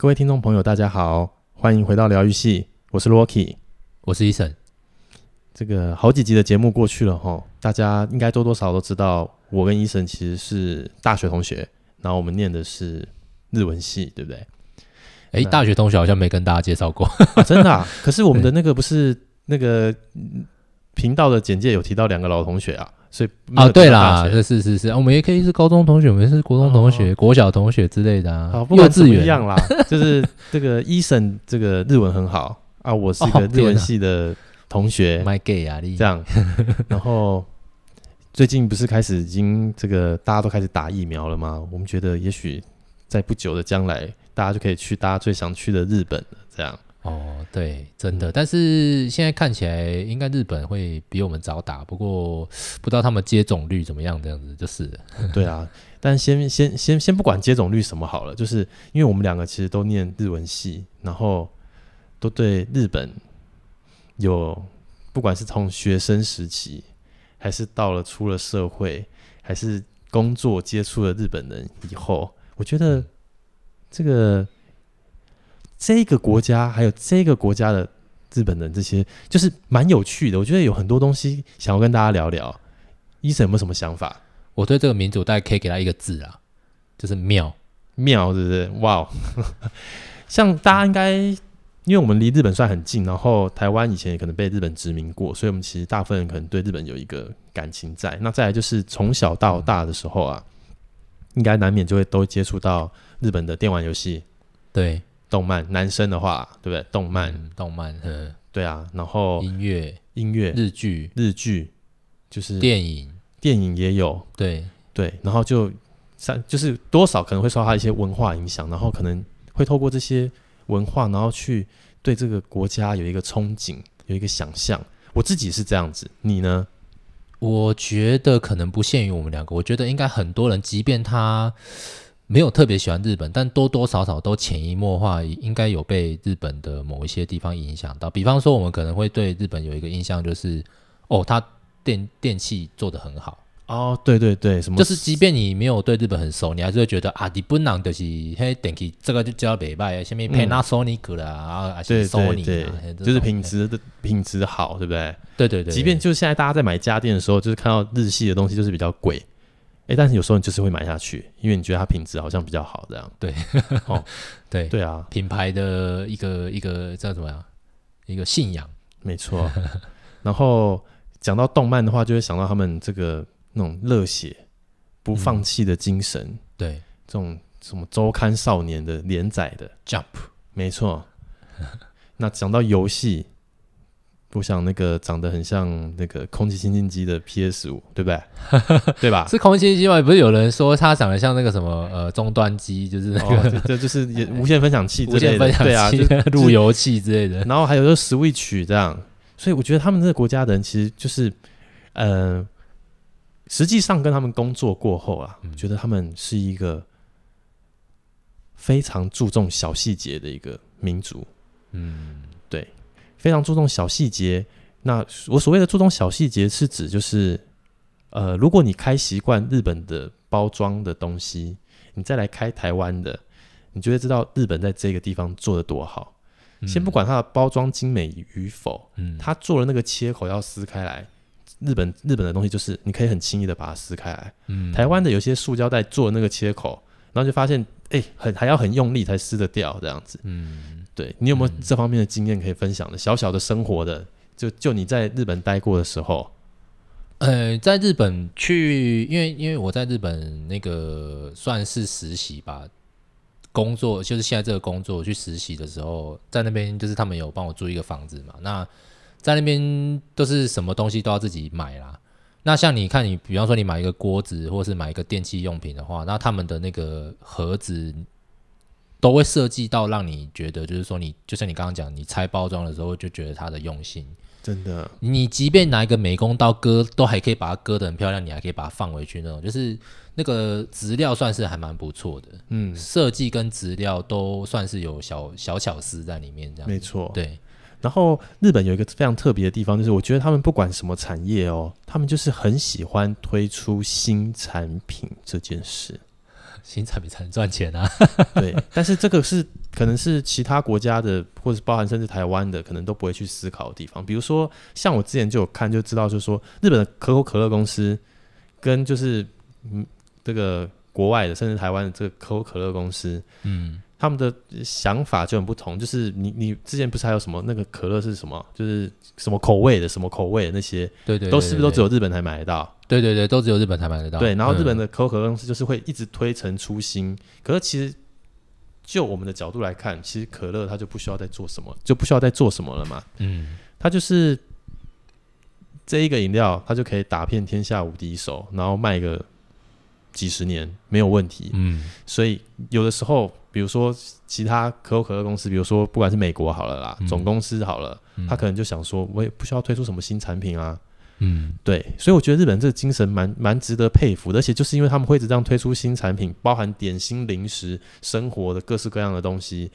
各位听众朋友，大家好，欢迎回到疗愈系，我是 Rocky，我是 Eason。这个好几集的节目过去了哈，大家应该多多少少都知道，我跟 Eason 其实是大学同学，然后我们念的是日文系，对不对？哎，大学同学好像没跟大家介绍过，啊、真的、啊？可是我们的那个不是那个频道的简介有提到两个老同学啊。所以啊，对啦，是是是是，我们也可以是高中同学，我们是国中同学、哦、国小同学之类的啊。好，不管怎么样啦，就是这个 Eason 这个日文很好啊，我是一个日文系的同学，My gay 啊，这样。然后最近不是开始已经这个大家都开始打疫苗了吗？我们觉得也许在不久的将来，大家就可以去大家最想去的日本了，这样。哦，对，真的，但是现在看起来应该日本会比我们早打，不过不知道他们接种率怎么样，这样子就是。对啊，但先先先先不管接种率什么好了，就是因为我们两个其实都念日文系，然后都对日本有，不管是从学生时期，还是到了出了社会，还是工作接触了日本人以后，我觉得这个。这个国家还有这个国家的日本人，这些就是蛮有趣的。我觉得有很多东西想要跟大家聊聊。Eason 有没有什么想法？我对这个民族大概可以给他一个字啊，就是妙妙，是不是？哇、wow，像大家应该，因为我们离日本算很近，然后台湾以前也可能被日本殖民过，所以我们其实大部分人可能对日本有一个感情在。那再来就是从小到大的时候啊，应该难免就会都接触到日本的电玩游戏，对。动漫，男生的话，对不对？动漫，嗯、动漫，嗯，对啊。然后音乐，音乐，日剧，日剧，就是电影，电影也有，对对。然后就三，就是多少可能会受他一些文化影响，然后可能会透过这些文化，然后去对这个国家有一个憧憬，有一个想象。我自己是这样子，你呢？我觉得可能不限于我们两个，我觉得应该很多人，即便他。没有特别喜欢日本，但多多少少都潜移默化，应该有被日本的某一些地方影响到。比方说，我们可能会对日本有一个印象，就是哦，它电电器做的很好。哦，对对对，什么？就是即便你没有对日本很熟，你还是会觉得啊，日本人就是嘿电器这个就叫北拜，下面 Panasonic 啦，啊，是 Sony 对，就是品质的品质好，对不对？对对对。即便就是现在大家在买家电的时候，就是看到日系的东西，就是比较贵。哎，但是有时候你就是会买下去，因为你觉得它品质好像比较好，这样。对，哦，对，对啊，品牌的一个一个叫什么呀？一个信仰，没错。然后讲到动漫的话，就会想到他们这个那种热血、不放弃的精神。嗯、对，这种什么周刊少年的连载的 Jump，没错。那讲到游戏。我想那个长得很像那个空气清净机的 PS 五，对不对？对吧？是空气清净机吗？不是有人说它长得像那个什么呃终端机，就是那个、哦、这，这就是也无线分享器之类的，对啊，就 路由器之类的。然后还有就是 Switch 这样，所以我觉得他们这个国家的人其实就是呃，实际上跟他们工作过后啊，我觉得他们是一个非常注重小细节的一个民族。嗯。非常注重小细节。那我所谓的注重小细节，是指就是，呃，如果你开习惯日本的包装的东西，你再来开台湾的，你就会知道日本在这个地方做的多好。嗯、先不管它的包装精美与否，嗯，它做了那个切口要撕开来，日本日本的东西就是你可以很轻易的把它撕开来。嗯，台湾的有些塑胶袋做那个切口，然后就发现，哎、欸，很还要很用力才撕得掉这样子。嗯。对，你有没有这方面的经验可以分享的？嗯、小小的生活的，就就你在日本待过的时候，呃，在日本去，因为因为我在日本那个算是实习吧，工作就是现在这个工作去实习的时候，在那边就是他们有帮我租一个房子嘛，那在那边都是什么东西都要自己买啦。那像你看，你比方说你买一个锅子，或是买一个电器用品的话，那他们的那个盒子。都会设计到让你觉得，就是说你，就像你刚刚讲，你拆包装的时候就觉得它的用心，真的。你即便拿一个美工刀割，都还可以把它割得很漂亮，你还可以把它放回去那种，就是那个质料算是还蛮不错的。嗯，设计跟质料都算是有小小巧思在里面，这样。没错，对。然后日本有一个非常特别的地方，就是我觉得他们不管什么产业哦，他们就是很喜欢推出新产品这件事。新产品才能赚钱啊！对，但是这个是可能是其他国家的，或者包含甚至台湾的，可能都不会去思考的地方。比如说，像我之前就有看就知道，就是说日本的可口可乐公司跟就是嗯这个国外的，甚至台湾的这个可口可乐公司，嗯。他们的想法就很不同，就是你你之前不是还有什么那个可乐是什么，就是什么口味的什么口味的那些，对对，对，对，对，都是不是都只有日本才买得到？对对对，都只有日本才买得到。对，然后日本的可口可乐公司就是会一直推陈出新，嗯、可是其实就我们的角度来看，其实可乐它就不需要再做什么，就不需要再做什么了嘛。嗯，它就是这一个饮料，它就可以打遍天下无敌手，然后卖个几十年没有问题。嗯，所以有的时候。比如说，其他可口可乐公司，比如说不管是美国好了啦，嗯、总公司好了，他可能就想说，我也不需要推出什么新产品啊。嗯，对，所以我觉得日本这个精神蛮蛮值得佩服的，而且就是因为他们会一直这样推出新产品，包含点心、零食、生活的各式各样的东西，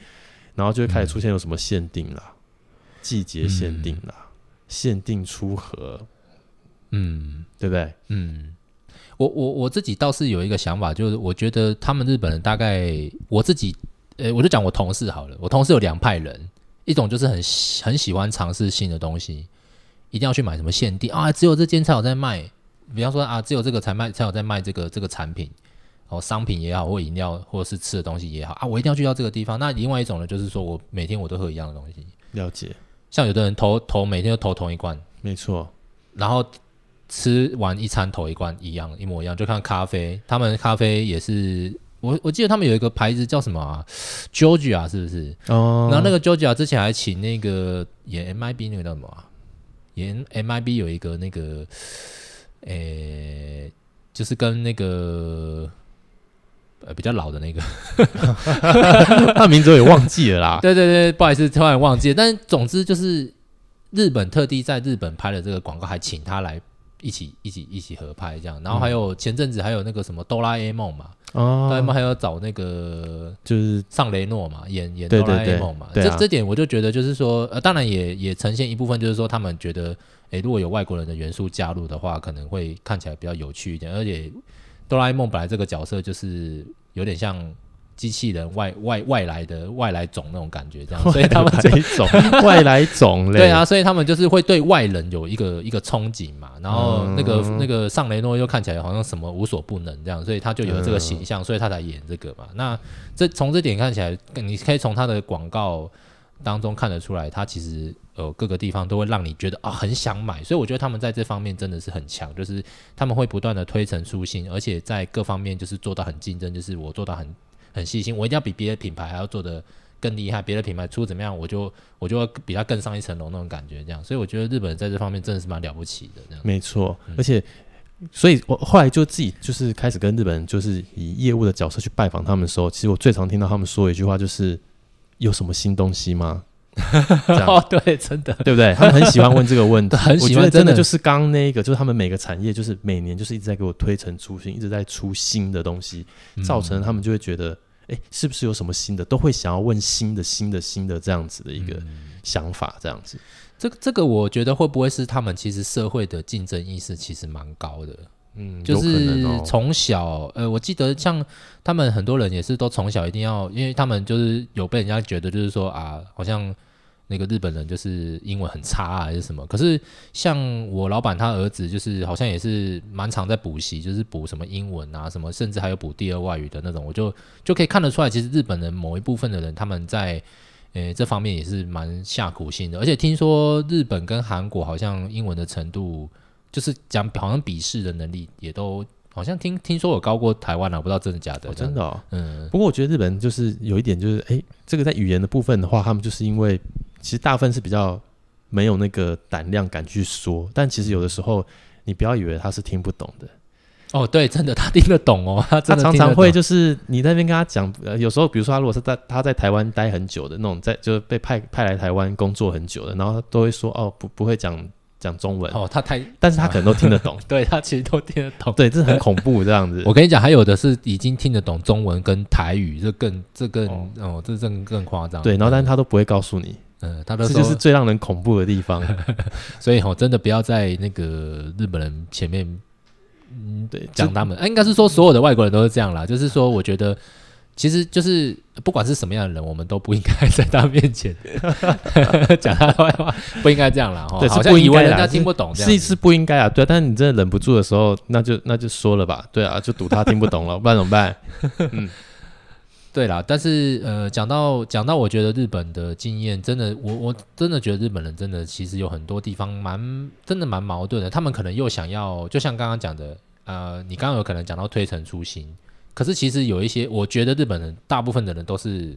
然后就会开始出现有什么限定啦、季节限定啦、限定出盒，嗯，对不对？嗯。我我我自己倒是有一个想法，就是我觉得他们日本人大概我自己，呃，我就讲我同事好了。我同事有两派人，一种就是很很喜欢尝试新的东西，一定要去买什么限定啊，只有这间才有在卖。比方说啊，只有这个才卖才有在卖这个这个产品，哦，商品也好，或饮料或者是吃的东西也好啊，我一定要去到这个地方。那另外一种呢，就是说我每天我都喝一样的东西。了解。像有的人投投每天都投同一罐，没错，然后。吃完一餐投一罐一样一模一样，就看咖啡，他们咖啡也是我我记得他们有一个牌子叫什么啊，Georgia 是不是？哦，然后那个 Georgia 之前还请那个演 MIB 那个叫什么啊？演 MIB 有一个那个，诶、欸，就是跟那个呃比较老的那个，他名字我也忘记了啦。对对对，不好意思，突然忘记了。但总之就是日本特地在日本拍了这个广告，还请他来。一起一起一起合拍这样，然后还有前阵子还有那个什么哆啦 A 梦嘛，哆啦 A 梦还有找那个就是尚雷诺嘛，演演哆啦 A 梦嘛，这这点我就觉得就是说，呃，当然也也呈现一部分，就是说他们觉得，诶，如果有外国人的元素加入的话，可能会看起来比较有趣一点，而且哆啦 A 梦本来这个角色就是有点像。机器人外外外来的外来种那种感觉，这样，所以他们这一种 外来种类，对啊，所以他们就是会对外人有一个一个憧憬嘛。然后那个、嗯、那个尚雷诺又看起来好像什么无所不能这样，所以他就有这个形象，所以他才演这个嘛。那这从这点看起来，你可以从他的广告当中看得出来，他其实呃各个地方都会让你觉得啊很想买。所以我觉得他们在这方面真的是很强，就是他们会不断的推陈出新，而且在各方面就是做到很竞争，就是我做到很。很细心，我一定要比别的品牌还要做的更厉害。别的品牌出怎么样，我就我就要比他更上一层楼那种感觉。这样，所以我觉得日本人在这方面真的是蛮了不起的。这样，没错。嗯、而且，所以我后来就自己就是开始跟日本人，就是以业务的角色去拜访他们的时候，其实我最常听到他们说一句话，就是有什么新东西吗？哦，对，真的，对不对？他们很喜欢问这个问题，很喜欢。我觉得真的就是刚刚那个，就是他们每个产业就是每年就是一直在给我推陈出新，一直在出新的东西，造成他们就会觉得。哎，是不是有什么新的，都会想要问新的、新的、新的这样子的一个想法，这样子。嗯、这个这个，我觉得会不会是他们其实社会的竞争意识其实蛮高的？嗯，就是从小，哦、呃，我记得像他们很多人也是都从小一定要，因为他们就是有被人家觉得就是说啊，好像。那个日本人就是英文很差啊，还是什么？可是像我老板他儿子，就是好像也是蛮常在补习，就是补什么英文啊，什么甚至还有补第二外语的那种。我就就可以看得出来，其实日本人某一部分的人，他们在呃这方面也是蛮下苦心的。而且听说日本跟韩国好像英文的程度，就是讲好像笔试的能力也都好像听听说有高过台湾了，我不知道真的假的。哦，真的哦，嗯。不过我觉得日本就是有一点，就是哎，这个在语言的部分的话，他们就是因为。其实大部分是比较没有那个胆量敢去说，但其实有的时候你不要以为他是听不懂的。哦，对，真的他听得懂哦，他，他常常会就是你在那边跟他讲，呃，有时候比如说他如果是在他在台湾待很久的那种，在就是被派派来台湾工作很久的，然后他都会说哦，不不会讲讲中文。哦，他太，但是他可能都听得懂，对他其实都听得懂，对，这是很恐怖这样子。我跟你讲，还有的是已经听得懂中文跟台语，这更这更哦，哦，这更更夸张，对，然后但是他都不会告诉你。嗯，他都这就是最让人恐怖的地方，所以吼，真的不要在那个日本人前面，嗯，对，讲他们，哎，应该是说所有的外国人都是这样啦。就是说，我觉得其实就是不管是什么样的人，我们都不应该在他面前 讲他的坏话，不应该这样啦。哈。对，好像以为人家听不懂，是是不应该啊。对，但是你真的忍不住的时候，那就那就说了吧。对啊，就赌他听不懂了，不然怎么办？嗯，对啦。但是呃，讲到讲到，我觉得日本的经验真的，我我真的觉得日本人真的其实有很多地方蛮真的蛮矛盾的。他们可能又想要，就像刚刚讲的，呃，你刚刚有可能讲到推陈出新。可是其实有一些，我觉得日本人大部分的人都是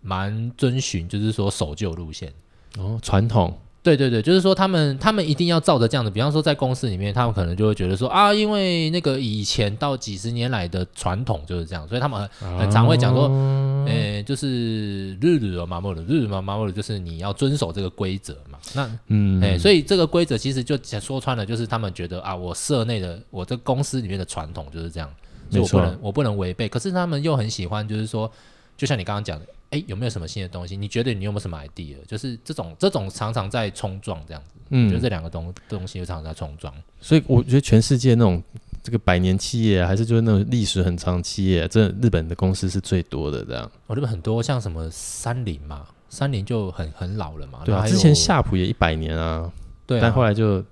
蛮遵循，就是说守旧路线哦，传统。对对对，就是说他们他们一定要照着这样的，比方说在公司里面，他们可能就会觉得说啊，因为那个以前到几十年来的传统就是这样，所以他们很很常会讲说，哦、诶，就是日日嘛，马日日嘛，马日就是你要遵守这个规则嘛。那嗯，诶，所以这个规则其实就说穿了，就是他们觉得啊，我社内的我这公司里面的传统就是这样。所以我不能，我不能违背。可是他们又很喜欢，就是说，就像你刚刚讲的，哎，有没有什么新的东西？你觉得你有没有什么 idea？就是这种这种常常在冲撞这样子。嗯，就这两个东东西就常常在冲撞。所以我觉得全世界那种这个百年企业，还是就是那种历史很长的企业，这日本的公司是最多的这样。我，日本很多像什么三菱嘛，三菱就很很老了嘛。对啊，之前夏普也一百年啊。对啊。但后来就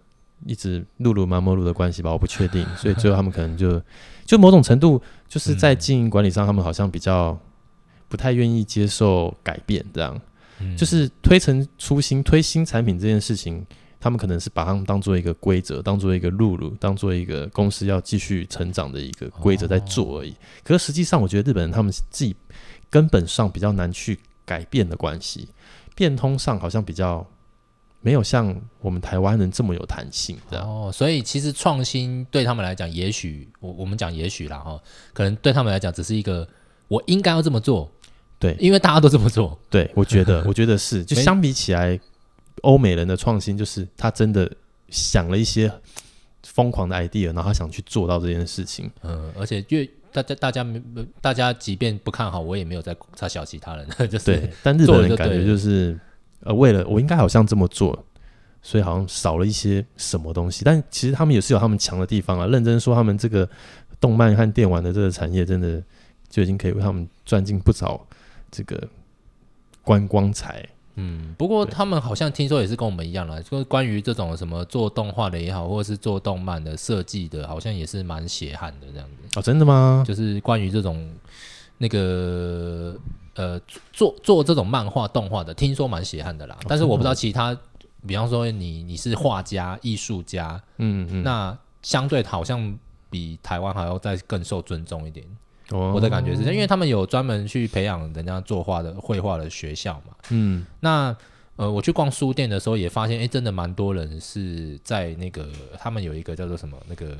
一直露露、妈妈露的关系吧，我不确定。所以最后他们可能就。就某种程度，就是在经营管理上，他们好像比较不太愿意接受改变，这样，嗯、就是推陈出新、推新产品这件事情，他们可能是把它们当做一个规则，当做一个路路，当做一个公司要继续成长的一个规则在做而已。哦、可是实际上，我觉得日本人他们自己根本上比较难去改变的关系，变通上好像比较。没有像我们台湾人这么有弹性，这样哦，所以其实创新对他们来讲，也许我我们讲也许啦哈，可能对他们来讲只是一个我应该要这么做，对，因为大家都这么做，对，我觉得 我觉得是，就相比起来，欧美人的创新就是他真的想了一些疯狂的 idea，然后他想去做到这件事情，嗯，而且越大家大家没大家即便不看好，我也没有在在小其他人，就是对，但日本人感觉就是。呃，为了我应该好像这么做，所以好像少了一些什么东西。但其实他们也是有他们强的地方啊。认真说，他们这个动漫和电玩的这个产业，真的就已经可以为他们赚进不少这个观光财。嗯，不过他们好像听说也是跟我们一样啦，就是关于这种什么做动画的也好，或者是做动漫的设计的，好像也是蛮血汗的这样子。哦，真的吗？就是关于这种那个。呃，做做这种漫画动画的，听说蛮血汗的啦。但是我不知道其他，比方说你你是画家、艺术家，嗯嗯，那相对好像比台湾还要再更受尊重一点。我的感觉是，因为他们有专门去培养人家作画的绘画的学校嘛。嗯，那呃，我去逛书店的时候也发现，哎，真的蛮多人是在那个他们有一个叫做什么那个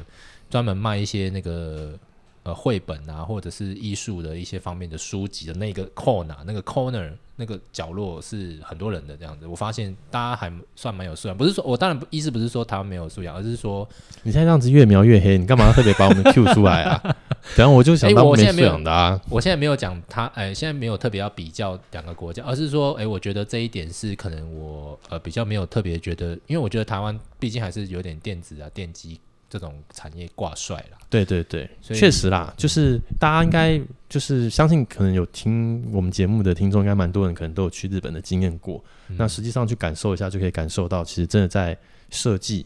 专门卖一些那个。呃，绘本啊，或者是艺术的一些方面的书籍的那个 corner，那个 corner 那个角落是很多人的这样子。我发现大家还算蛮有素养，不是说我当然意思不是说台湾没有素养，而是说你现在这样子越描越黑，你干嘛特别把我们 Q 出来啊？然后我就想到没素养的啊。我现在没有讲他，哎，现在没有特别要比较两个国家，而是说，哎，我觉得这一点是可能我呃比较没有特别觉得，因为我觉得台湾毕竟还是有点电子啊、电机。这种产业挂帅了，对对对，确实啦，就是大家应该就是相信，可能有听我们节目的听众，应该蛮多人可能都有去日本的经验过。嗯、那实际上去感受一下，就可以感受到，其实真的在设计，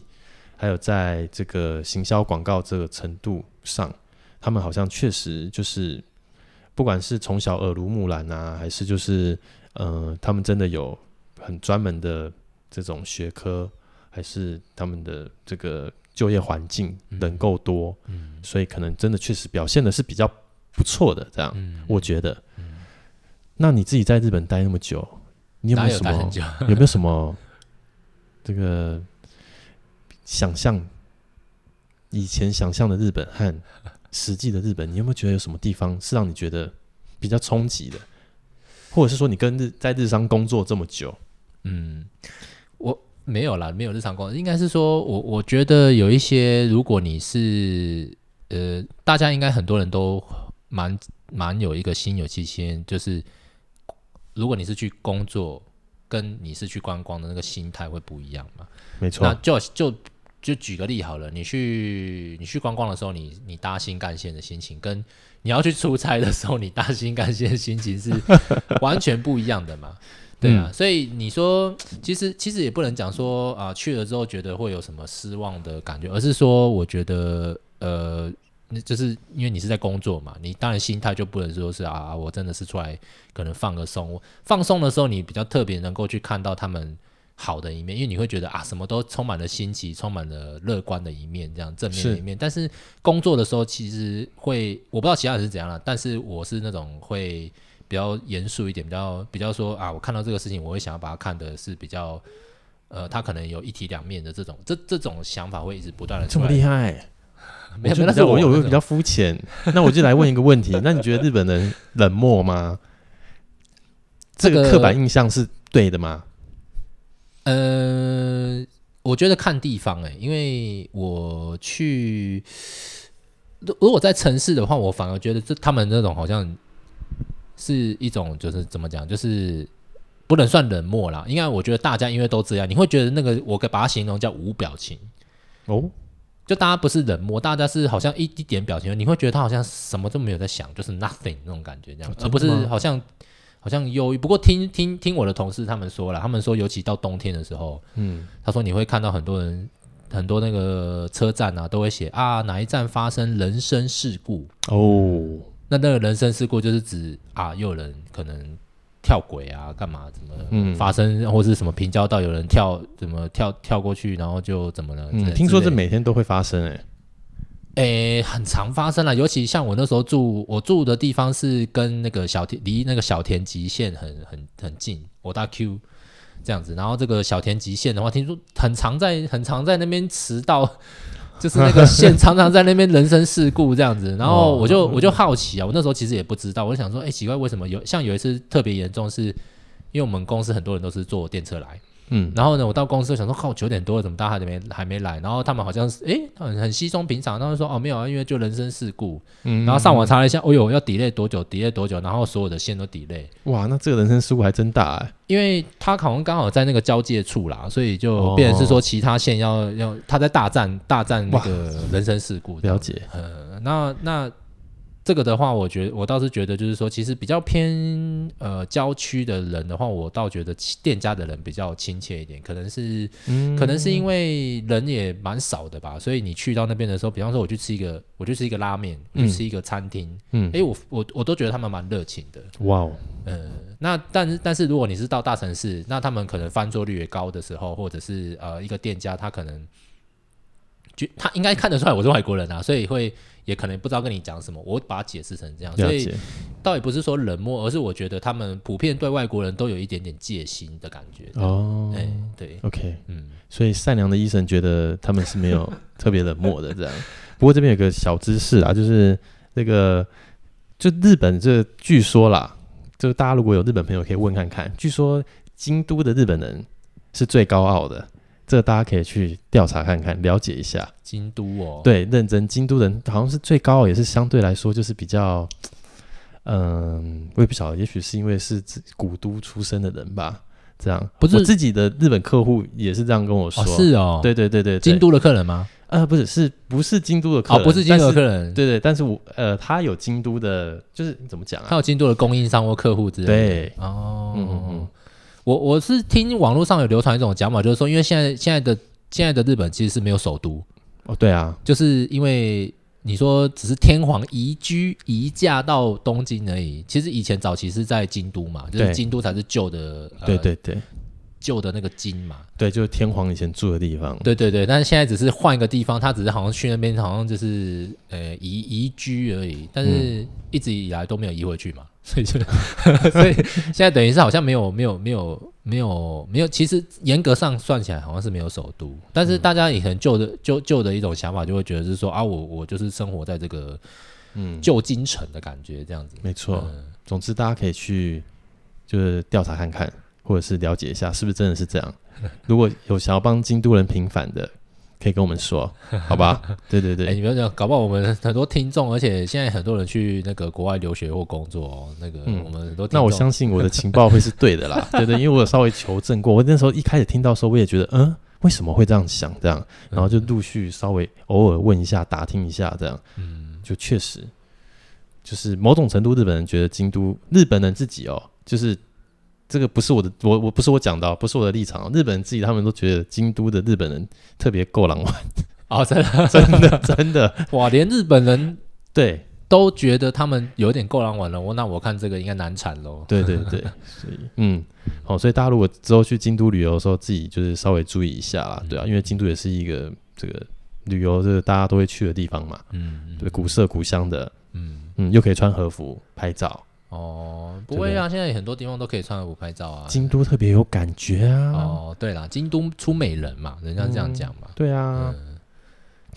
还有在这个行销广告这个程度上，他们好像确实就是，不管是从小耳濡目染啊，还是就是呃，他们真的有很专门的这种学科，还是他们的这个。就业环境人够多，所以可能真的确实表现的是比较不错的。这样，嗯、我觉得。嗯、那你自己在日本待那么久，你有没有什么？有，有没有什么这个想象？以前想象的日本和实际的日本，你有没有觉得有什么地方是让你觉得比较冲击的？或者是说，你跟日在日商工作这么久，嗯，我。没有啦，没有日常工作，应该是说，我我觉得有一些，如果你是呃，大家应该很多人都蛮蛮有一个心有戚戚，就是如果你是去工作，跟你是去观光的那个心态会不一样嘛。没错，那就就就举个例好了，你去你去观光的时候，你你搭新干线的心情，跟你要去出差的时候，你搭新干线的心情是 完全不一样的嘛？对啊，嗯、所以你说，其实其实也不能讲说啊，去了之后觉得会有什么失望的感觉，而是说，我觉得呃，那就是因为你是在工作嘛，你当然心态就不能说是啊，我真的是出来可能放个松，放松的时候，你比较特别能够去看到他们好的一面，因为你会觉得啊，什么都充满了新奇，充满了乐观的一面，这样正面的一面。是但是工作的时候，其实会我不知道其他人是怎样了，但是我是那种会。比较严肃一点，比较比较说啊，我看到这个事情，我会想要把它看的是比较，呃，他可能有一体两面的这种，这这种想法会一直不断的。这么厉害？没有，但是我有没有比较肤浅？那我就来问一个问题：那你觉得日本人冷漠吗？这个刻板印象是对的吗？呃，我觉得看地方哎、欸，因为我去，如果在城市的话，我反而觉得这他们那种好像。是一种，就是怎么讲，就是不能算冷漠啦。应该我觉得大家因为都这样，你会觉得那个我给把它形容叫无表情哦。就大家不是冷漠，大家是好像一一点表情，你会觉得他好像什么都没有在想，就是 nothing 那种感觉这样，而不是好像好像忧郁。不过听听听我的同事他们说了，他们说尤其到冬天的时候，嗯，他说你会看到很多人很多那个车站啊都会写啊哪一站发生人身事故哦。那那个人身事故就是指啊，又有人可能跳轨啊，干嘛怎么发生，嗯、或是什么平交道有人跳怎么跳跳过去，然后就怎么了？嗯，听说这每天都会发生诶、欸，诶、欸，很常发生了，尤其像我那时候住，我住的地方是跟那个小田离那个小田极限很很很近，我大 Q 这样子，然后这个小田极限的话，听说很常在很常在那边迟到。就是那个线常常在那边人生事故这样子，然后 我就我就好奇啊，我那时候其实也不知道，我就想说，哎、欸，奇怪，为什么有像有一次特别严重，是因为我们公司很多人都是坐电车来。嗯，然后呢，我到公司想说，靠，九点多了，怎么大家还没还没来？然后他们好像是，哎，很很稀松平常。他们说，哦，没有啊，因为就人身事故。嗯，然后上网查了一下，哦哟，要 delay 多久？delay 多久？然后所有的线都 delay。哇，那这个人身事故还真大哎。因为他好像刚好在那个交界处啦，所以就变成是说其他线要、哦、要他在大战大战那个人身事故。了解。呃，那那。这个的话，我觉得我倒是觉得，就是说，其实比较偏呃郊区的人的话，我倒觉得店家的人比较亲切一点，可能是，嗯、可能是因为人也蛮少的吧，所以你去到那边的时候，比方说我去吃一个，我去吃一个拉面，我去吃一个餐厅，嗯，哎，我我我都觉得他们蛮热情的，哇哦，呃，那但是但是如果你是到大城市，那他们可能翻桌率也高的时候，或者是呃一个店家他可能。就他应该看得出来我是外国人啊，所以会也可能不知道跟你讲什么，我把它解释成这样，所以倒也不是说冷漠，而是我觉得他们普遍对外国人都有一点点戒心的感觉。哦，哎，对，OK，嗯，所以善良的医生觉得他们是没有特别冷漠的这样。不过这边有个小知识啊，就是那个就日本这据说啦，就大家如果有日本朋友可以问看看，据说京都的日本人是最高傲的。这个大家可以去调查看看，了解一下。京都哦，对，认真，京都人好像是最高，也是相对来说就是比较，嗯，我也不晓得，也许是因为是古都出身的人吧，这样。不是我自己的日本客户也是这样跟我说，哦是哦，对对对对，京都的客人吗？呃，不是，是不是京都的客人？哦，不是京都的客人，对对，但是我呃，他有京都的，就是怎么讲啊？他有京都的供应商或客户之类的。对，哦，嗯嗯嗯。我我是听网络上有流传一种讲法，就是说，因为现在现在的现在的日本其实是没有首都。哦，对啊，就是因为你说只是天皇移居移驾到东京而已，其实以前早期是在京都嘛，就是京都才是旧的，对对对。旧的那个京嘛，对，就是天皇以前住的地方。对对对，但是现在只是换一个地方，他只是好像去那边，好像就是呃移移居而已，但是一直以来都没有移回去嘛，所以就所以现在等于是好像没有没有没有没有没有，其实严格上算起来好像是没有首都，但是大家以前旧的旧旧的一种想法就会觉得是说啊，我我就是生活在这个嗯旧京城的感觉这样子，没错。嗯、总之大家可以去就是调查看看。或者是了解一下，是不是真的是这样？如果有想要帮京都人平反的，可以跟我们说，好吧？对对对，哎、你不要讲，搞不好我们很多听众，而且现在很多人去那个国外留学或工作哦，那个我们很多、嗯。那我相信我的情报会是对的啦，对，对对，因为我有稍微求证过，我那时候一开始听到的时候，我也觉得，嗯，为什么会这样想？这样，然后就陆续稍微偶尔问一下、打听一下，这样，嗯，就确实，就是某种程度，日本人觉得京都，日本人自己哦，就是这个不是我的，我我不是我讲的，不是我的立场，日本人自己他们都觉得京都的日本人特别够狼玩。哦，真的，真的，真的，哇，连日本人对。都觉得他们有点够狼玩了，我那我看这个应该难产喽。对对对，所以嗯，好，所以大家如果之后去京都旅游的时候，自己就是稍微注意一下啦，对啊，因为京都也是一个这个旅游这个大家都会去的地方嘛，嗯，对，古色古香的，嗯。嗯，又可以穿和服拍照。哦，不会啊，现在很多地方都可以穿和服拍照啊。京都特别有感觉啊。哦，对啦，京都出美人嘛，人家这样讲嘛。对啊。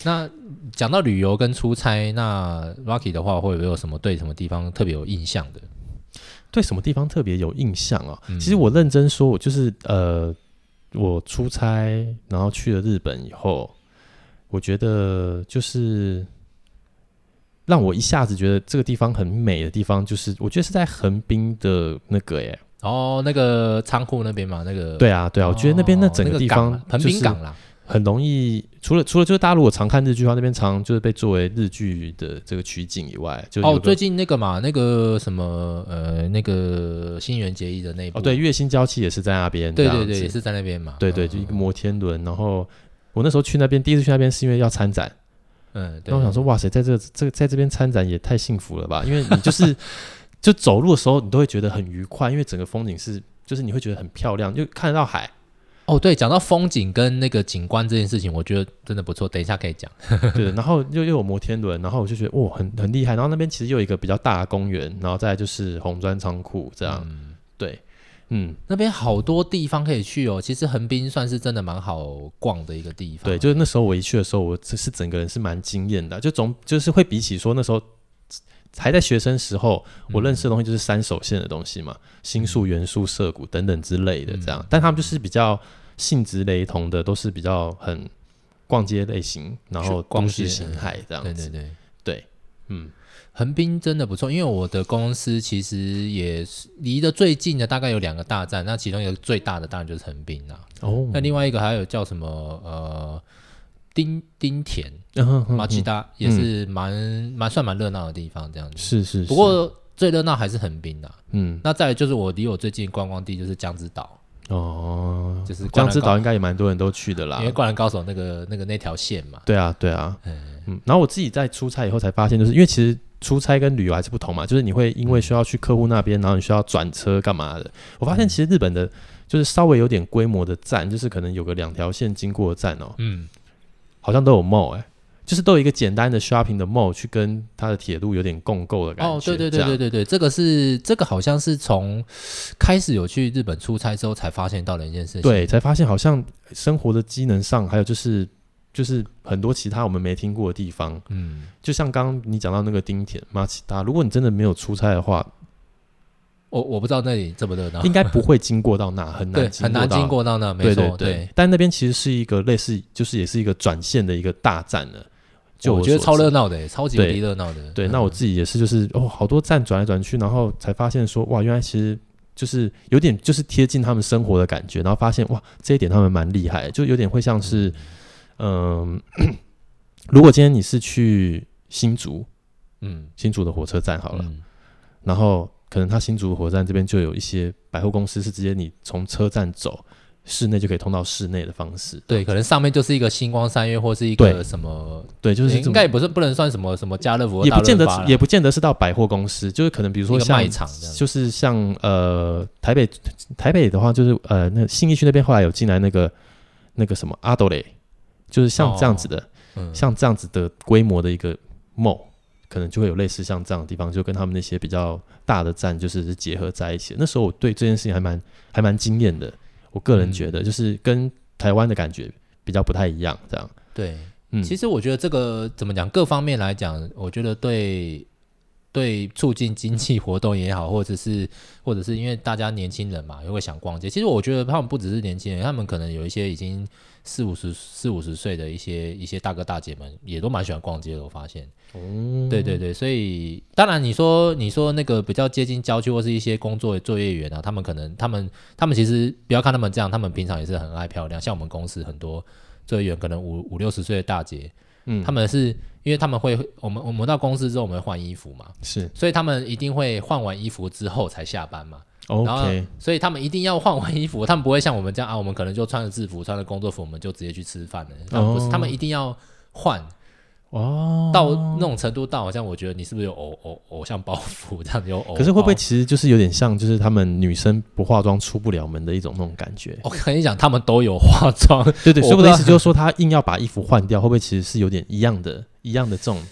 那讲到旅游跟出差，那 Rocky 的话会不会有什么对什么地方特别有印象的？对什么地方特别有印象啊？嗯、其实我认真说，我就是呃，我出差然后去了日本以后，我觉得就是让我一下子觉得这个地方很美的地方，就是我觉得是在横滨的那个耶，哦，那个仓库那边嘛，那个对啊，对啊，我觉得那边那整个地方横滨港啦。很容易，除了除了就是大家如果常看日剧的话，那边常就是被作为日剧的这个取景以外，就哦，最近那个嘛，那个什么呃，那个新垣结衣的那部，哦，对，月薪娇妻也是在那边，对对对，也是在那边嘛，对对，就一个摩天轮。然后我那时候去那边，第一次去那边是因为要参展，嗯，然后我想说，哇塞，在这这个在这边参展也太幸福了吧，因为你就是就走路的时候，你都会觉得很愉快，因为整个风景是就是你会觉得很漂亮，就看得到海。哦，对，讲到风景跟那个景观这件事情，我觉得真的不错。等一下可以讲。对，然后又又有摩天轮，然后我就觉得哇，很很厉害。然后那边其实又有一个比较大的公园，然后再来就是红砖仓库这样。嗯、对，嗯，那边好多地方可以去哦。其实横滨算是真的蛮好逛的一个地方。对，就是那时候我一去的时候，我这是整个人是蛮惊艳的。就总就是会比起说那时候还在学生时候，我认识的东西就是三手线的东西嘛，嗯、新宿、原宿、涩谷等等之类的这样。嗯、但他们就是比较。性质雷同的都是比较很逛街类型，然后光是形态这样子。对对对对，嗯，横滨真的不错，因为我的公司其实也是离得最近的，大概有两个大站，那其中一个最大的当然就是横滨啦。哦，那另外一个还有叫什么呃丁丁田马吉达，也是蛮蛮算蛮热闹的地方，这样子。是是是，不过最热闹还是横滨啦。嗯，那再来就是我离我最近观光地就是江之岛。哦，就是江之岛应该也蛮多人都去的啦，因为《灌篮高手》那个那个那条线嘛。对啊，对啊，嗯嗯。然后我自己在出差以后才发现，就是因为其实出差跟旅游还是不同嘛，就是你会因为需要去客户那边，然后你需要转车干嘛的。我发现其实日本的，就是稍微有点规模的站，就是可能有个两条线经过的站哦，嗯，好像都有 mall 哎。就是都有一个简单的 shopping 的 mall 去跟它的铁路有点共构的感觉。哦，对对对对对对，这个是这个好像是从开始有去日本出差之后才发现到的一件事情。对，才发现好像生活的机能上，还有就是就是很多其他我们没听过的地方。嗯，就像刚刚你讲到那个丁田马其达，如果你真的没有出差的话，我我不知道那里这么热闹，应该不会经过到那，很难很难经过到那，没错。对但那边其实是一个类似，就是也是一个转线的一个大站了。就我，觉得超热闹的，超级无敌热闹的。对，嗯、那我自己也是，就是哦，好多站转来转去，然后才发现说，哇，原来其实就是有点就是贴近他们生活的感觉，然后发现哇，这一点他们蛮厉害，就有点会像是，嗯、呃，如果今天你是去新竹，嗯，新竹的火车站好了，嗯、然后可能他新竹的火车站这边就有一些百货公司是直接你从车站走。室内就可以通到室内的方式，对，可能上面就是一个星光三月或是一个什么，对，就是应该也不是不能算什么什么家乐福，也不见得，也不见得是到百货公司，就是可能比如说像卖场，就是像呃台北台北的话，就是呃那信义区那边后来有进来那个那个什么阿斗雷，就是像这样子的，哦嗯、像这样子的规模的一个 mall，可能就会有类似像这样的地方，就跟他们那些比较大的站就是是结合在一起。那时候我对这件事情还蛮还蛮惊艳的。我个人觉得，就是跟台湾的感觉比较不太一样，这样。对，嗯，其实我觉得这个怎么讲，各方面来讲，我觉得对对促进经济活动也好，或者是或者是因为大家年轻人嘛，也会想逛街。其实我觉得他们不只是年轻人，他们可能有一些已经四五十四五十岁的一些一些大哥大姐们，也都蛮喜欢逛街的。我发现，哦，对对对，所以当然你说你说那个比较接近郊区或是一些工作作业员啊，他们可能他们他们其实不要看他们这样，他们平常也是很爱漂亮。像我们公司很多作业员，可能五五六十岁的大姐。嗯，他们是因为他们会，我们我们到公司之后我们会换衣服嘛，是，所以他们一定会换完衣服之后才下班嘛。OK，然后所以他们一定要换完衣服，他们不会像我们这样啊，我们可能就穿着制服、穿着工作服，我们就直接去吃饭了。他们不是，他们一定要换。哦，到那种程度，到好像我觉得你是不是有偶偶偶像包袱这样有偶？可是会不会其实就是有点像，就是他们女生不化妆出不了门的一种那种感觉？我跟你讲，他们都有化妆，对对，所以我的意思就是说，他硬要把衣服换掉，会不会其实是有点一样的，一样的这种？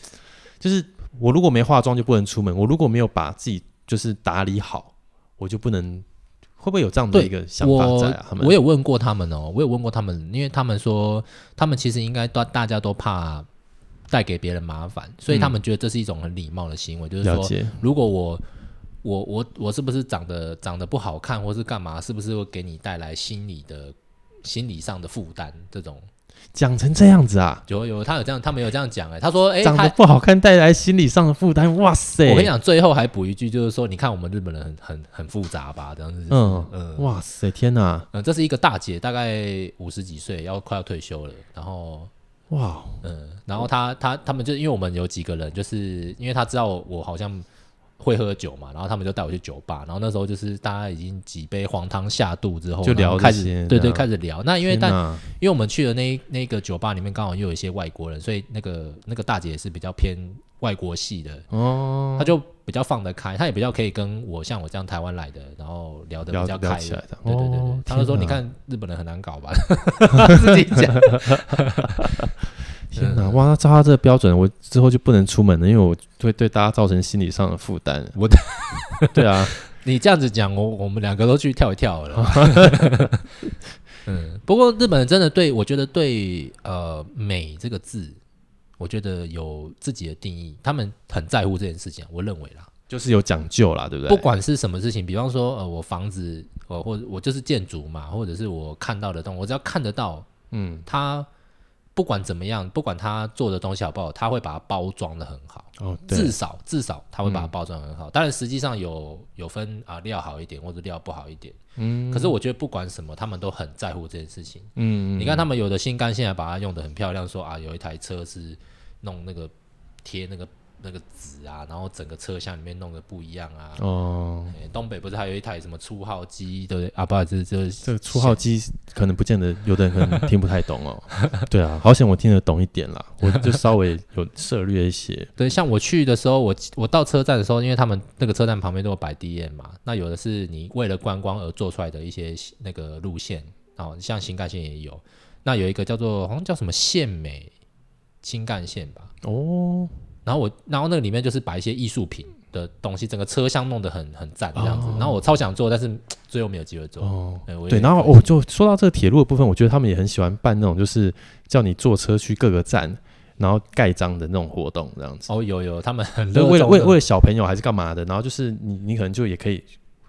就是我如果没化妆就不能出门，我如果没有把自己就是打理好，我就不能，会不会有这样的一个想法在啊？他们我有问过他们哦，我有问过他们，因为他们说他们其实应该都大家都怕。带给别人麻烦，所以他们觉得这是一种很礼貌的行为，嗯、就是说，如果我我我我是不是长得长得不好看，或是干嘛，是不是会给你带来心理的、心理上的负担？这种讲成这样子啊？有有，他有这样，他没有这样讲哎、欸，他说，哎、欸，长得不好看带来心理上的负担，哇塞！我跟你讲，最后还补一句，就是说，你看我们日本人很很很复杂吧？这样子，嗯嗯，哇塞，天哪，嗯，这是一个大姐，大概五十几岁，要快要退休了，然后。哇，嗯，然后他他他们就因为我们有几个人，就是因为他知道我，我好像会喝酒嘛，然后他们就带我去酒吧，然后那时候就是大家已经几杯黄汤下肚之后，就聊开始，对对，开始聊。那因为但因为我们去的那那个酒吧里面刚好又有一些外国人，所以那个那个大姐也是比较偏外国系的哦，她就比较放得开，她也比较可以跟我像我这样台湾来的，然后聊得比较开的，对对对，他就说你看日本人很难搞吧，自己讲。天哪！哇，那照他这个标准，我之后就不能出门了，因为我会对大家造成心理上的负担。我，对啊，你这样子讲，我我们两个都去跳一跳了。嗯，不过日本人真的对我觉得对呃美这个字，我觉得有自己的定义，他们很在乎这件事情。我认为啦，就是有讲究啦，对不对？不管是什么事情，比方说呃，我房子，呃，或者我就是建筑嘛，或者是我看到的东西，我只要看得到，嗯，他。不管怎么样，不管他做的东西好不好，他会把它包装得很好。哦，至少至少他会把它包装很好。当然、嗯，实际上有有分啊，料好一点或者料不好一点。嗯，可是我觉得不管什么，他们都很在乎这件事情。嗯，你看他们有的新干线还把它用得很漂亮，说啊，有一台车是弄那个贴那个。那个纸啊，然后整个车厢里面弄的不一样啊。哦，东北不是还有一台什么初号机？对不对？啊，不这这个初号机可能不见得，有的人可能听不太懂哦。对啊，好险我听得懂一点啦，我就稍微有涉略一些。对，像我去的时候，我我到车站的时候，因为他们那个车站旁边都有摆 DM 嘛，那有的是你为了观光而做出来的一些那个路线哦，像新干线也有。那有一个叫做好像叫什么线美新干线吧？哦。然后我，然后那个里面就是把一些艺术品的东西，整个车厢弄得很很赞这样子。哦、然后我超想做，但是 最后没有机会做。哦，对，然后我、哦、就说到这个铁路的部分，我觉得他们也很喜欢办那种，就是叫你坐车去各个站，然后盖章的那种活动这样子。哦，有有，他们很为了为了为了小朋友还是干嘛的？然后就是你你可能就也可以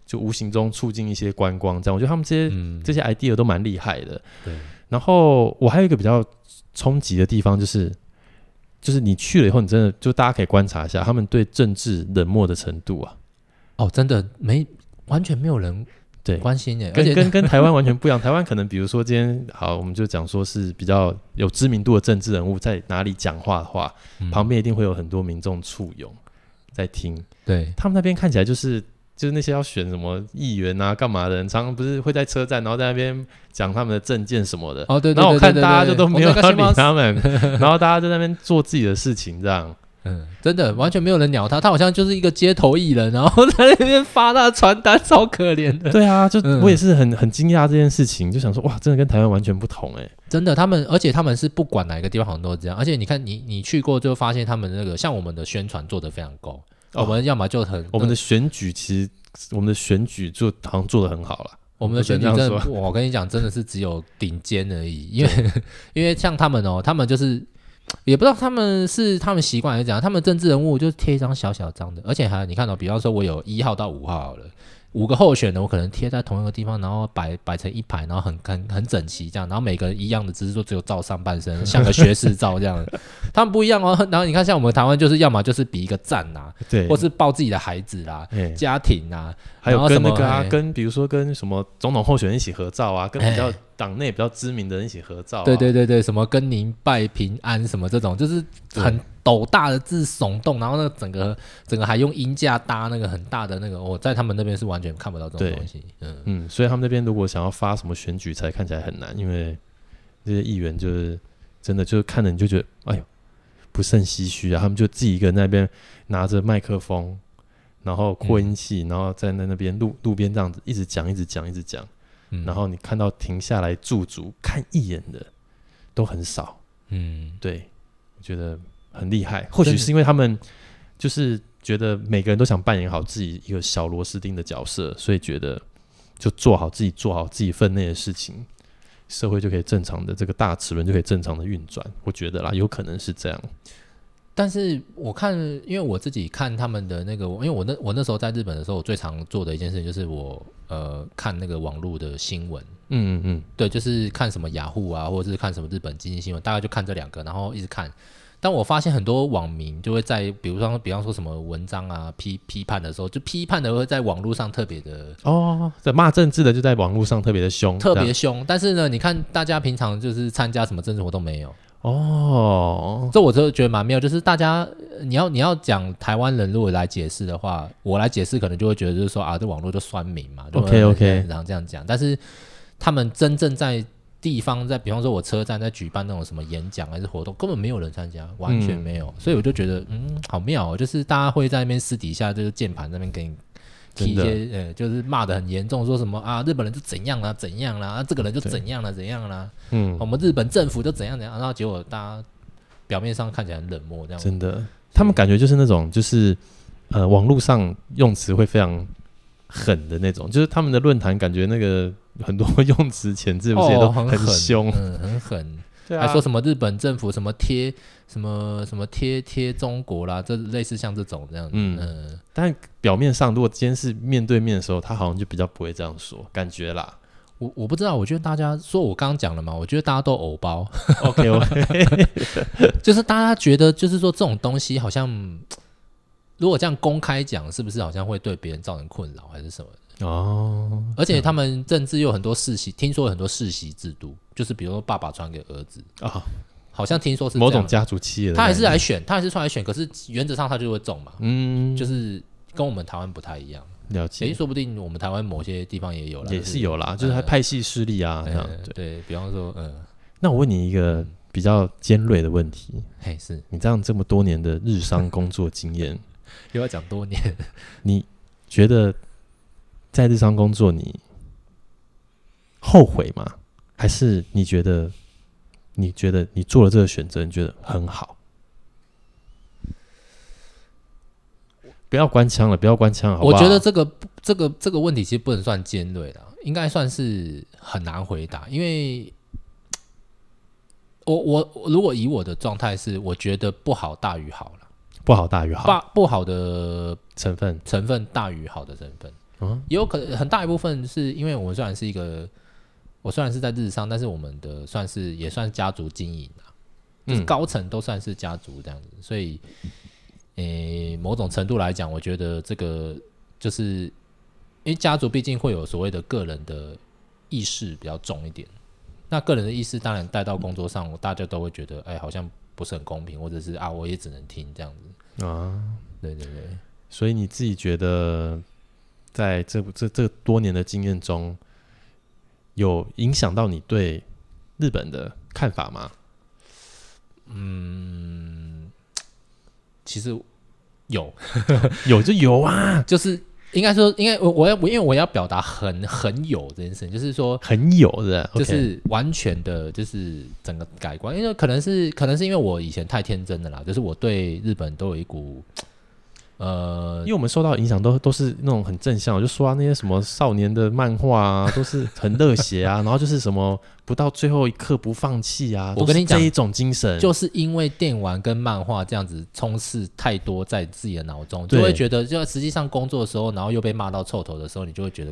就无形中促进一些观光这样。我觉得他们这些、嗯、这些 idea 都蛮厉害的。对。然后我还有一个比较冲击的地方就是。就是你去了以后，你真的就大家可以观察一下他们对政治冷漠的程度啊！哦，真的没完全没有人对关心耶，跟跟跟台湾完全不一样。台湾可能比如说今天好，我们就讲说是比较有知名度的政治人物在哪里讲话的话，嗯、旁边一定会有很多民众簇拥在听。对，他们那边看起来就是。就是那些要选什么议员啊、干嘛的人，常常不是会在车站，然后在那边讲他们的证件什么的。哦，对，对，对，对，然后我看大家就都没有要理他们，然后大家在那边做自己的事情，这样。嗯，真的完全没有人鸟他，他好像就是一个街头艺人，然后在那边发他的传单，超可怜的。对啊，就我也是很很惊讶这件事情，就想说哇，真的跟台湾完全不同哎、欸。真的，他们而且他们是不管哪个地方好像都是这样，而且你看你你去过就发现他们那个像我们的宣传做的非常够。我们要么就很，我们的选举其实，我们的选举就好像做的很好了。我们的选举真的，我跟你讲，真的是只有顶尖而已。因为，因为像他们哦，他们就是也不知道他们是他们习惯还是怎样，他们政治人物就贴一张小小张的，而且还你看到，比方说我有一号到五号好了。五个候选人，我可能贴在同一个地方，然后摆摆成一排，然后很很很整齐这样，然后每个人一样的，只是说只有照上半身，像个学士照这样。他们不一样哦。然后你看，像我们台湾就是要么就是比一个赞呐、啊，对，或是抱自己的孩子啦、啊、家庭啊，还有跟那个啊，跟比如说跟什么总统候选人一起合照啊，跟比较党内比较知名的人一起合照、啊。对对对对，什么跟您拜平安什么这种，就是很。斗大的字耸动，然后那个整个整个还用音架搭那个很大的那个，我在他们那边是完全看不到这种东西。嗯嗯，所以他们那边如果想要发什么选举才看起来很难，因为这些议员就是真的就是看着你就觉得哎呦不胜唏嘘啊，他们就自己一个人在那边拿着麦克风，然后扩音器，嗯、然后在那那边路路边这样子一直讲一直讲一直讲，嗯、然后你看到停下来驻足看一眼的都很少。嗯，对，我觉得。很厉害，或许是因为他们就是觉得每个人都想扮演好自己一个小螺丝钉的角色，所以觉得就做好自己做好自己分内的事情，社会就可以正常的这个大齿轮就可以正常的运转。我觉得啦，有可能是这样。但是我看，因为我自己看他们的那个，因为我那我那时候在日本的时候，我最常做的一件事情就是我呃看那个网络的新闻，嗯嗯嗯，对，就是看什么雅虎啊，或者是看什么日本经济新闻，大概就看这两个，然后一直看。但我发现很多网民就会在，比如说，比方说什么文章啊批批判的时候，就批判的会在网络上特别的哦，在骂政治的就在网络上特别的凶，特别凶。但是呢，你看大家平常就是参加什么政治活动没有哦，这我就觉得蛮妙。就是大家你要你要讲台湾人如果来解释的话，我来解释可能就会觉得就是说啊，这网络就酸民嘛，OK OK，然后这样讲。但是他们真正在。地方在，比方说，我车站在举办那种什么演讲还是活动，根本没有人参加，完全没有，嗯、所以我就觉得，嗯，好妙哦，就是大家会在那边私底下就是键盘那边给你提一些，呃就是骂的很严重，说什么啊，日本人就怎样啦，怎样啦，啊，这个人就怎样啦，怎样啦，嗯，我们日本政府就怎样怎样，然后结果大家表面上看起来很冷漠，这样，真的，他们感觉就是那种，就是呃，网络上用词会非常狠的那种，就是他们的论坛感觉那个。很多用词遣字，有些都很凶，嗯，很狠，对啊，还说什么日本政府什么贴什么什么贴贴中国啦，这类似像这种这样子，嗯，嗯，但表面上如果今天是面对面的时候，他好像就比较不会这样说，感觉啦，我我不知道，我觉得大家说我刚刚讲了嘛，我觉得大家都偶包，OK OK，就是大家觉得就是说这种东西好像，如果这样公开讲，是不是好像会对别人造成困扰，还是什么？哦，而且他们政治有很多世袭，听说有很多世袭制度，就是比如说爸爸传给儿子啊，哦、好像听说是某种家族企业的，他还是来选，他还是出来选，可是原则上他就会中嘛，嗯，就是跟我们台湾不太一样，了解，诶，说不定我们台湾某些地方也有啦，也是有啦，就是他派系势力啊，这样对，对比方说，嗯，那我问你一个比较尖锐的问题，嘿，是。你这样这么多年的日商工作经验，又要讲多年，你觉得？在日商工作，你后悔吗？还是你觉得你觉得你做了这个选择，你觉得很好？不要关枪了，不要关枪，好不好？我觉得这个这个这个问题其实不能算尖锐的，应该算是很难回答。因为我我如果以我的状态是，我觉得不好大于好了，不好大于好，不不好的成分。成分大于好的成分。嗯，也有可能很大一部分是因为我们虽然是一个，我虽然是在日商，但是我们的算是也算家族经营啊，就是高层都算是家族这样子，嗯、所以，诶、欸，某种程度来讲，我觉得这个就是因为家族毕竟会有所谓的个人的意识比较重一点，那个人的意识当然带到工作上，大家都会觉得，哎、欸，好像不是很公平，或者是啊，我也只能听这样子啊，对对对，所以你自己觉得？在这这这多年的经验中，有影响到你对日本的看法吗？嗯，其实有，有 就有啊，就是应该说，应该我我要因为我要表达很很有这件事情，就是说很有的，就是完全的，就是整个改观，因为可能是可能是因为我以前太天真了啦，就是我对日本都有一股。呃，因为我们受到影响都都是那种很正向，就说啊那些什么少年的漫画啊，都是很热血啊，然后就是什么不到最后一刻不放弃啊。我跟你讲，这一种精神，就是因为电玩跟漫画这样子充斥太多在自己的脑中，就会觉得，就实际上工作的时候，然后又被骂到臭头的时候，你就会觉得，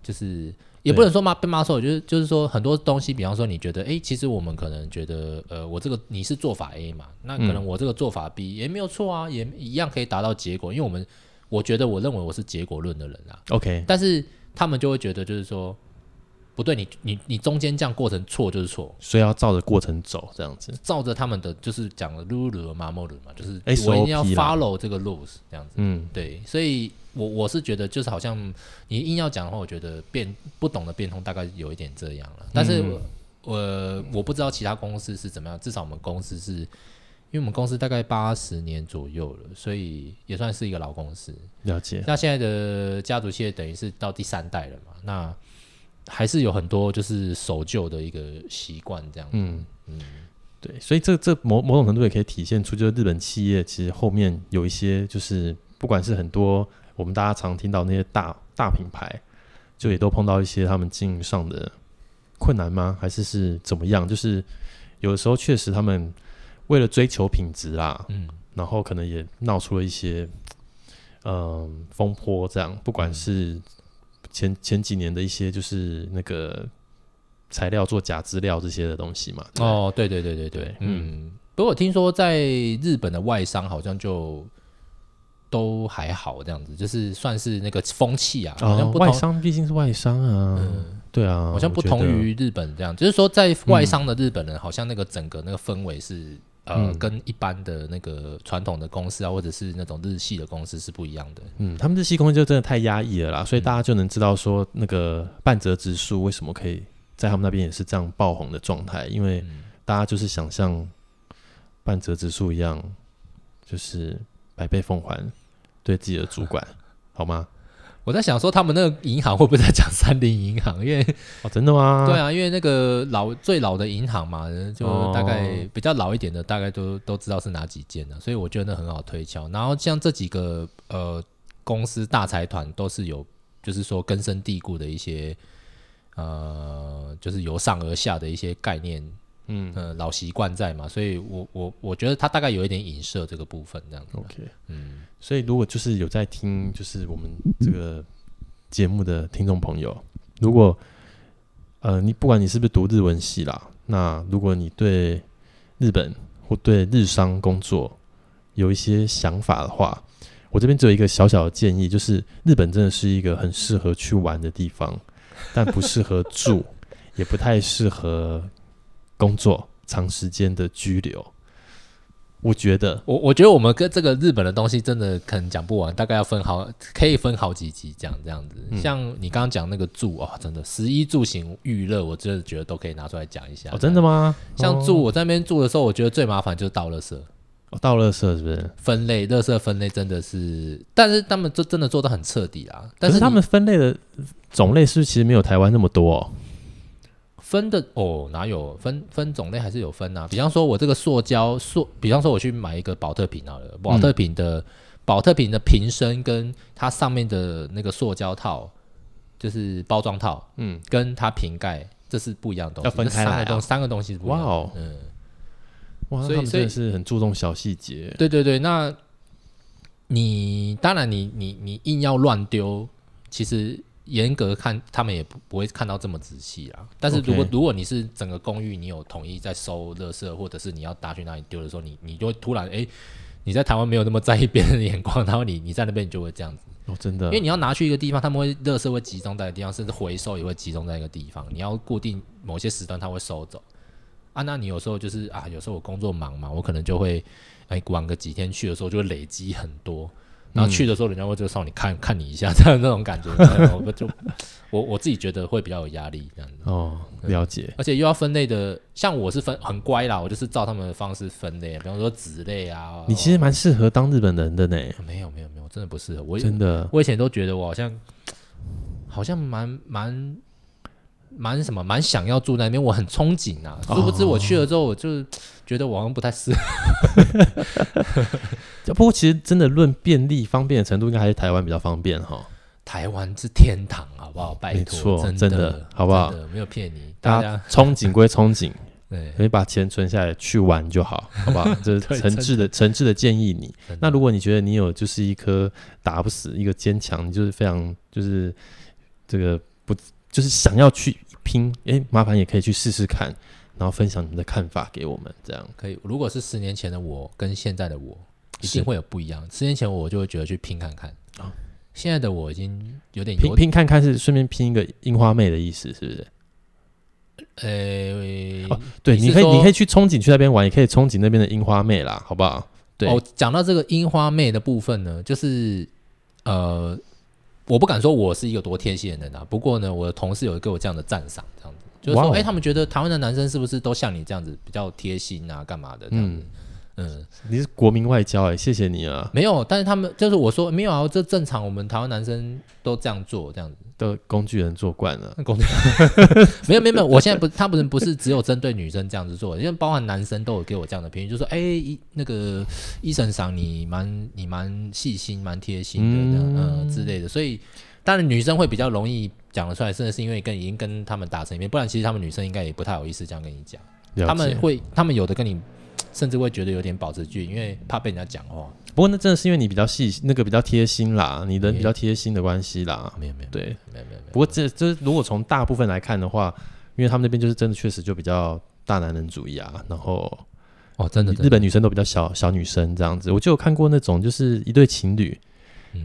就是。也不能说骂被骂错，就是就是说很多东西，比方说你觉得，哎、欸，其实我们可能觉得，呃，我这个你是做法 A 嘛，那可能我这个做法 B 也没有错啊，也一样可以达到结果，因为我们我觉得我认为我是结果论的人啊，OK，但是他们就会觉得就是说不对，你你你中间这样过程错就是错，所以要照着过程走这样子，照着他们的就是讲的 rule 嘛 model 嘛，就是我一定要 follow 这个 rules 这样子，嗯，对，所以。我我是觉得，就是好像你硬要讲的话，我觉得变不懂得变通，大概有一点这样了。但是我，我不知道其他公司是怎么样，至少我们公司是，因为我们公司大概八十年左右了，所以也算是一个老公司。了解。那现在的家族企业等于是到第三代了嘛？那还是有很多就是守旧的一个习惯这样。嗯嗯，对。所以这这某某种程度也可以体现出，就是日本企业其实后面有一些，就是不管是很多。我们大家常听到那些大大品牌，就也都碰到一些他们经营上的困难吗？还是是怎么样？就是有的时候确实他们为了追求品质啦，嗯，然后可能也闹出了一些嗯、呃、风波，这样。不管是前前几年的一些就是那个材料做假资料这些的东西嘛。哦，对对对对对，嗯。不过我听说在日本的外商好像就。都还好，这样子就是算是那个风气啊。好像不同，外商毕竟是外商啊，嗯，对啊，好像不同于日本这样，就是说在外商的日本人，好像那个整个那个氛围是、嗯、呃，跟一般的那个传统的公司啊，或者是那种日系的公司是不一样的。嗯，他们日系公司就真的太压抑了啦，所以大家就能知道说那个半泽直树为什么可以在他们那边也是这样爆红的状态，因为大家就是想像半泽直树一样，就是百倍奉还。对自己的主管，好吗？我在想说，他们那个银行会不会在讲 三菱银行？因为哦，真的吗？对啊，因为那个老最老的银行嘛，就大概比较老一点的，大概都都知道是哪几间的，所以我觉得那很好推敲。然后像这几个呃公司大财团，都是有就是说根深蒂固的一些呃，就是由上而下的一些概念。嗯呃，老习惯在嘛，所以我我我觉得他大概有一点影射这个部分这样子。OK，嗯，所以如果就是有在听，就是我们这个节目的听众朋友，如果呃你不管你是不是读日文系啦，那如果你对日本或对日商工作有一些想法的话，我这边只有一个小小的建议，就是日本真的是一个很适合去玩的地方，但不适合住，也不太适合。工作长时间的居留，我觉得，我我觉得我们跟这个日本的东西真的可能讲不完，大概要分好，可以分好几集讲这样子。嗯、像你刚刚讲那个住哦，真的十一住行娱乐，我真的觉得都可以拿出来讲一下。哦，真的吗？像住我在那边住的时候，我觉得最麻烦就是倒垃圾。哦，倒垃圾是不是？分类垃圾分类真的是，但是他们就真的做的很彻底啊。但是他们分类的种类是不是其实没有台湾那么多哦？分的哦，哪有分分种类还是有分啊？比方说，我这个塑胶塑，比方说我去买一个保特瓶好了，保特瓶的宝、嗯、特瓶的瓶身跟它上面的那个塑胶套，就是包装套，嗯，跟它瓶盖，这是不一样的东西，要分开来、啊，三个东西是不一样的。哇哦，嗯，哇，所以真的是很注重小细节。对对对，那你当然你你你硬要乱丢，其实。严格看，他们也不不会看到这么仔细啦。但是如果 Okay. 如果你是整个公寓，你有统一在收垃圾，或者是你要拿去哪里丢的时候，你你就会突然哎、欸，你在台湾没有那么在意别人的眼光，然后你你在那边你就会这样子。哦，真的，因为你要拿去一个地方，他们会垃圾会集中在一个地方，甚至回收也会集中在一个地方。你要固定某些时段，他会收走。啊，那你有时候就是啊，有时候我工作忙嘛，我可能就会哎晚个几天去的时候，就会累积很多。然后去的时候，人家会就让你看看你一下，这样那种感觉，我就我我自己觉得会比较有压力这样子。哦，了解。而且又要分类的，像我是分很乖啦，我就是照他们的方式分类，比方说纸类啊。你其实蛮适合当日本人的呢。没有没有没有，真的不适合。我真的，我以前都觉得我好像好像蛮蛮蛮什么，蛮想要住那边，我很憧憬啊。殊不知我去了之后，我就觉得我好像不太适合。不过其实真的论便利方便的程度，应该还是台湾比较方便哈。台湾是天堂，好不好？拜托，真的，真的，好不好？没有骗你，大家憧憬归憧憬，对，可以把钱存下来去玩就好，好不好？这是诚挚的、诚挚的建议你。那如果你觉得你有就是一颗打不死、一个坚强，你就是非常就是这个不就是想要去拼，哎，麻烦也可以去试试看，然后分享你们的看法给我们，这样可以。如果是十年前的我跟现在的我，一定会有不一样。十年前我就会觉得去拼看看啊。现在的我已经有点拼拼看看，是顺便拼一个樱花妹的意思，是不是？呃、欸哦，对，你，你可以你可以去憧憬去那边玩，也可以憧憬那边的樱花妹啦，好不好？对，哦，讲到这个樱花妹的部分呢，就是呃，我不敢说我是一个多贴心的人啊，不过呢，我的同事有给我这样的赞赏，这样子。就是说，哎、欸，他们觉得台湾的男生是不是都像你这样子比较贴心啊，干嘛的这样子？嗯。嗯，你是国民外交哎、欸，谢谢你啊。没有，但是他们就是我说没有啊，这正常，我们台湾男生都这样做，这样子都工具人做惯了。工具人没有没有没有，我现在不，他不是不是只有针对女生这样子做，因为包含男生都有给我这样的评语，就说哎、欸，那个医生赏你蛮你蛮细心蛮贴心的这样嗯、呃、之类的，所以当然女生会比较容易讲得出来，甚至是因为跟已经跟他们打成一片，不然其实他们女生应该也不太好意思这样跟你讲，他们会他们有的跟你。甚至会觉得有点保持距离，因为怕被人家讲话。不过那真的是因为你比较细，那个比较贴心啦，你人比较贴心的关系啦。没有没有，对，没有没有。不过这这如果从大部分来看的话，因为他们那边就是真的确实就比较大男人主义啊。然后哦，真的，日本女生都比较小小女生这样子。我就有看过那种就是一对情侣，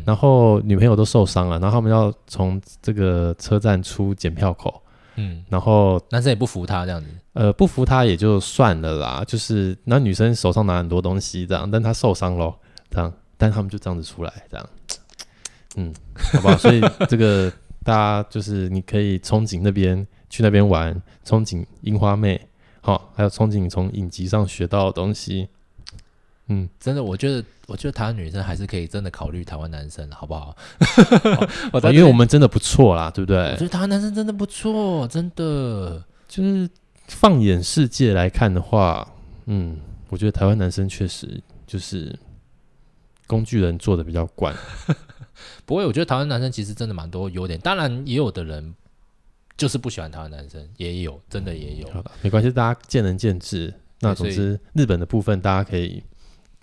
然后女朋友都受伤了，然后他们要从这个车站出检票口。嗯，然后男生也不扶他这样子，呃，不服他也就算了啦，就是那女生手上拿很多东西这样，但她受伤喽，这样，但他们就这样子出来这样，嗯，好不好？所以这个大家就是你可以憧憬那边去那边玩，憧憬樱花妹，好，还有憧憬从影集上学到的东西。嗯，真的，我觉得，我觉得台湾女生还是可以真的考虑台湾男生，好不好？哦、因为我们真的不错啦，对不对？我觉得台湾男生真的不错，真的。就是放眼世界来看的话，嗯，我觉得台湾男生确实就是工具人做的比较惯。不过，我觉得台湾男生其实真的蛮多优点，当然也有的人就是不喜欢台湾男生，也有，真的也有。没关系，大家见仁见智。那总之，日本的部分大家可以。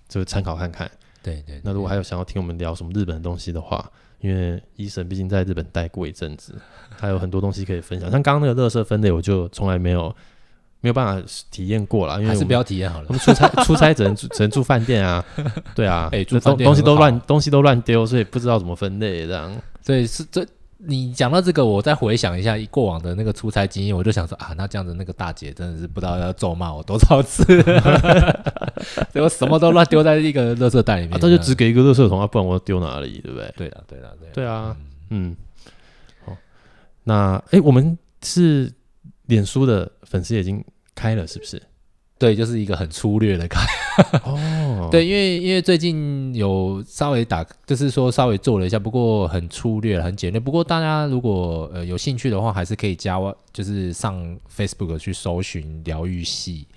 就参考看看，对对，对。那如果还有想要听我们聊什么日本的东西的话，因为医生毕竟在日本待过一阵子，还有很多东西可以分享。像刚刚那个垃圾分类，我就从来没有没有办法体验过了，因为还是不要体验好了。我们出差 出差只能只能住饭店啊，对啊，哎、欸，住饭店东西都乱东西都乱丢，所以不知道怎么分类这样。所以是这。你讲到这个，我再回想一下过往的那个出差经验，我就想说啊，那这样子那个大姐真的是不知道要咒骂我多少次，结果什么都乱丢在一个垃圾袋里面，他、啊、就只给一个垃圾桶啊，不然我丢哪里，对不对？对的，对的，对。对啊，嗯，好，那哎、欸，我们是脸书的粉丝已经开了，是不是？对，就是一个很粗略的开哦。对，因为因为最近有稍微打，就是说稍微做了一下，不过很粗略，很简略。不过大家如果呃有兴趣的话，还是可以加，就是上 Facebook 去搜寻“疗愈系”，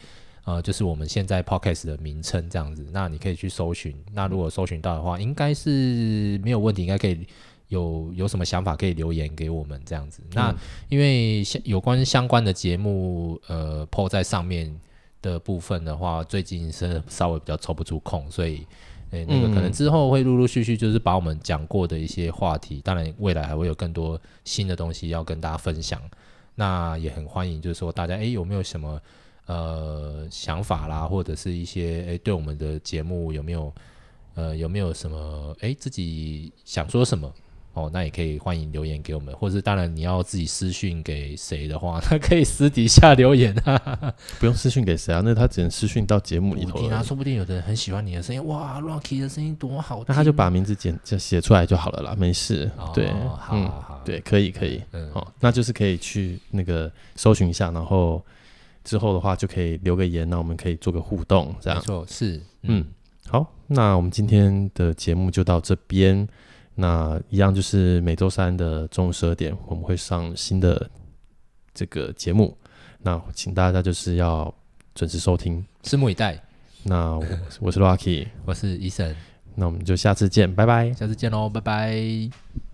呃，就是我们现在 Podcast 的名称这样子。那你可以去搜寻，那如果搜寻到的话，应该是没有问题，应该可以有有什么想法可以留言给我们这样子。那因为相有关相关的节目，呃，po 在上面。的部分的话，最近是稍微比较抽不出空，所以，诶、欸，那个可能之后会陆陆续续就是把我们讲过的一些话题，当然未来还会有更多新的东西要跟大家分享。那也很欢迎，就是说大家诶、欸，有没有什么呃想法啦，或者是一些诶、欸，对我们的节目有没有呃有没有什么诶、欸，自己想说什么？哦，那也可以欢迎留言给我们，或是当然你要自己私讯给谁的话，那可以私底下留言啊，不用私讯给谁啊，那他只能私讯到节目里头。啊说不定有的人很喜欢你的声音，哇，Rocky 的声音多好听，那他就把名字简就写出来就好了啦，没事。哦、对，好好好好对，可以可以，嗯，好、哦，那就是可以去那个搜寻一下，然后之后的话就可以留个言，那我们可以做个互动，这样。没错，是，嗯，嗯，好，那我们今天的节目就到这边。那一样就是每周三的中午十二点，我们会上新的这个节目。那请大家就是要准时收听，拭目以待。那我，我是 Rocky，我是 Eason，那我们就下次见，拜拜。下次见喽，拜拜。